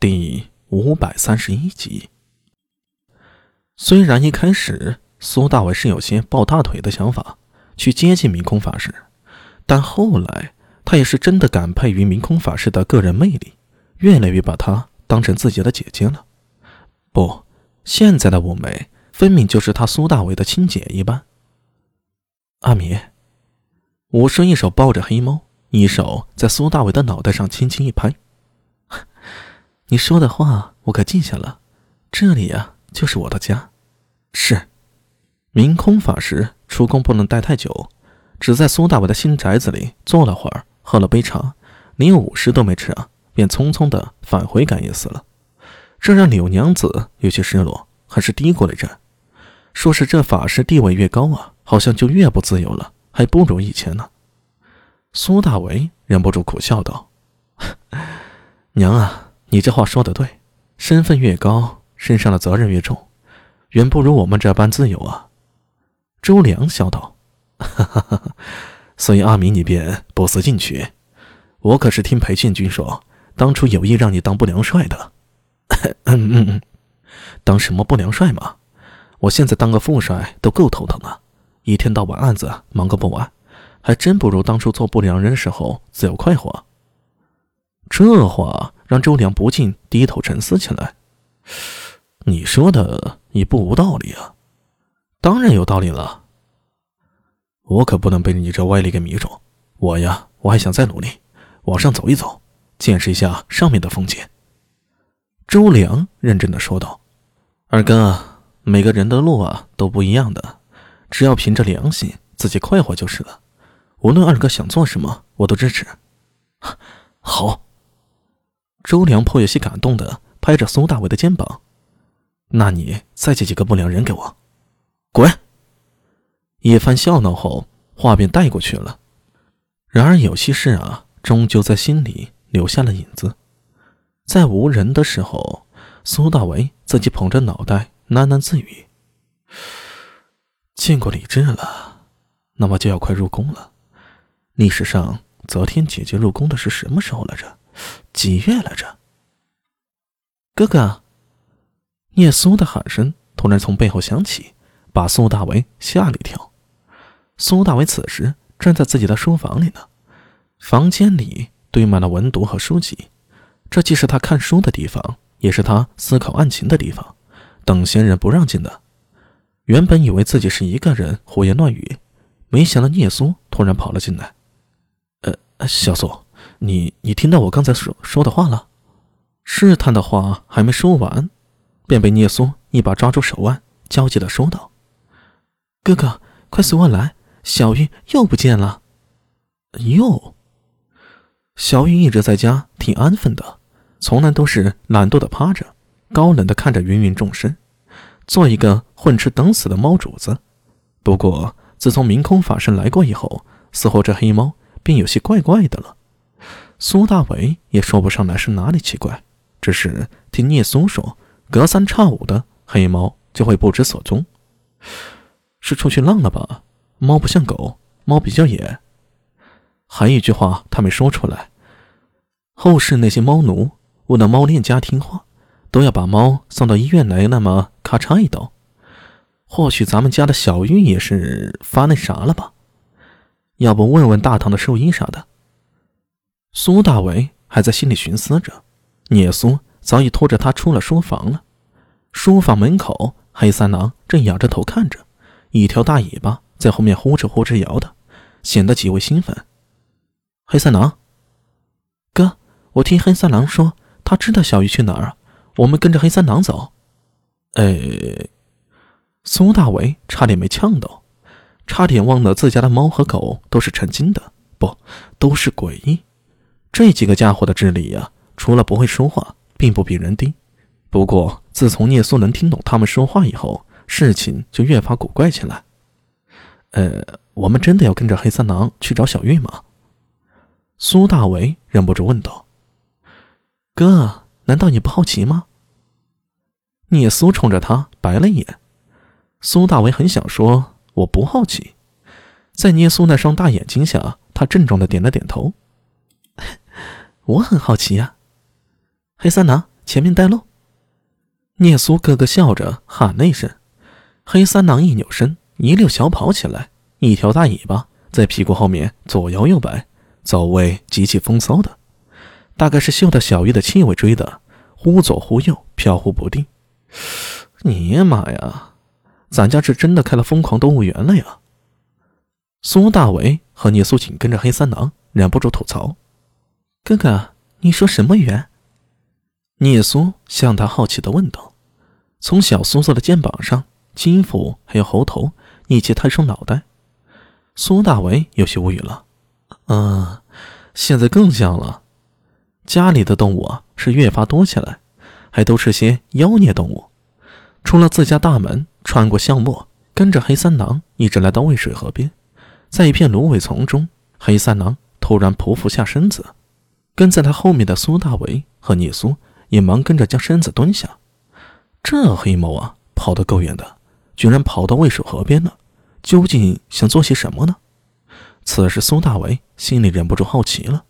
第五百三十一集。虽然一开始苏大伟是有些抱大腿的想法，去接近明空法师，但后来他也是真的感佩于明空法师的个人魅力，越来越把他当成自己的姐姐了。不，现在的五梅分明就是他苏大伟的亲姐一般。阿米，武顺一手抱着黑猫，一手在苏大伟的脑袋上轻轻一拍。你说的话我可记下了，这里呀就是我的家。是，明空法师出宫不能待太久，只在苏大伟的新宅子里坐了会儿，喝了杯茶，连午食都没吃啊，便匆匆的返回感业寺了。这让柳娘子有些失落，还是嘀咕了着，说是这法师地位越高啊，好像就越不自由了，还不如以前呢。苏大为忍不住苦笑道：“ 娘啊。”你这话说的对，身份越高，身上的责任越重，远不如我们这般自由啊。周良笑道：“哈哈哈！所以阿明你便不思进取。我可是听裴建军说，当初有意让你当不良帅的。嗯嗯嗯，当什么不良帅嘛？我现在当个副帅都够头疼啊，一天到晚案子忙个不完，还真不如当初做不良人时候自由快活。这话。”让周良不禁低头沉思起来。你说的也不无道理啊，当然有道理了。我可不能被你这歪理给迷住。我呀，我还想再努力，往上走一走，见识一下上面的风景。周良认真的说道：“二哥，每个人的路啊都不一样的，只要凭着良心，自己快活就是了。无论二哥想做什么，我都支持。”周良颇有些感动的拍着苏大伟的肩膀：“那你再借几个不良人给我，滚！”一番笑闹后，话便带过去了。然而有些事啊，终究在心里留下了影子。在无人的时候，苏大为自己捧着脑袋喃喃自语：“见过李治了，那么就要快入宫了。历史上，昨天姐姐入宫的是什么时候来着？”几月来着？哥哥，聂苏的喊声突然从背后响起，把苏大为吓了一跳。苏大为此时站在自己的书房里呢，房间里堆满了文牍和书籍，这既是他看书的地方，也是他思考案情的地方，等闲人不让进的。原本以为自己是一个人胡言乱语，没想到聂苏突然跑了进来。呃，小苏。你你听到我刚才说说的话了？试探的话还没说完，便被聂苏一把抓住手腕，焦急的说道：“哥哥，快随我来！小玉又不见了。”又，小玉一直在家挺安分的，从来都是懒惰的趴着，高冷的看着芸芸众生，做一个混吃等死的猫主子。不过自从明空法师来过以后，似乎这黑猫便有些怪怪的了。苏大伟也说不上来是哪里奇怪，只是听聂苏说，隔三差五的黑猫就会不知所踪，是出去浪了吧？猫不像狗，猫比较野。还一句话他没说出来，后世那些猫奴为了猫恋家听话，都要把猫送到医院来，那么咔嚓一刀。或许咱们家的小玉也是发那啥了吧？要不问问大唐的兽医啥的。苏大为还在心里寻思着，聂苏早已拖着他出了书房了。书房门口，黑三郎正仰着头看着，一条大尾巴在后面呼哧呼哧摇的，显得极为兴奋。黑三郎，哥，我听黑三郎说，他知道小鱼去哪儿，我们跟着黑三郎走。哎，苏大为差点没呛到，差点忘了自家的猫和狗都是成精的，不，都是诡异。这几个家伙的智力呀，除了不会说话，并不比人低。不过，自从聂苏能听懂他们说话以后，事情就越发古怪起来。呃，我们真的要跟着黑三郎去找小玉吗？苏大为忍不住问道。哥，难道你不好奇吗？聂苏冲着他白了一眼。苏大为很想说我不好奇，在聂苏那双大眼睛下，他郑重的点了点头。我很好奇呀，黑三郎，前面带路。聂苏咯咯笑着喊了一声，黑三郎一扭身，一溜小跑起来，一条大尾巴在屁股后面左摇右摆，走位极其风骚的，大概是嗅到小玉的气味追的，忽左忽右，飘忽不定。尼玛呀，咱家是真的开了疯狂动物园了呀！苏大为和聂苏紧跟着黑三郎，忍不住吐槽：“哥哥，你说什么缘？”聂苏向他好奇的问道。从小苏苏的肩膀上、肌肤还有喉头，一起探出脑袋。苏大为有些无语了。嗯，现在更像了。家里的动物啊，是越发多起来，还都是些妖孽动物。出了自家大门，穿过巷陌，跟着黑三郎一直来到渭水河边，在一片芦苇丛中，黑三郎突然匍匐下身子，跟在他后面的苏大为和聂苏也忙跟着将身子蹲下。这黑猫啊，跑得够远的，居然跑到渭水河边了，究竟想做些什么呢？此时苏大为心里忍不住好奇了。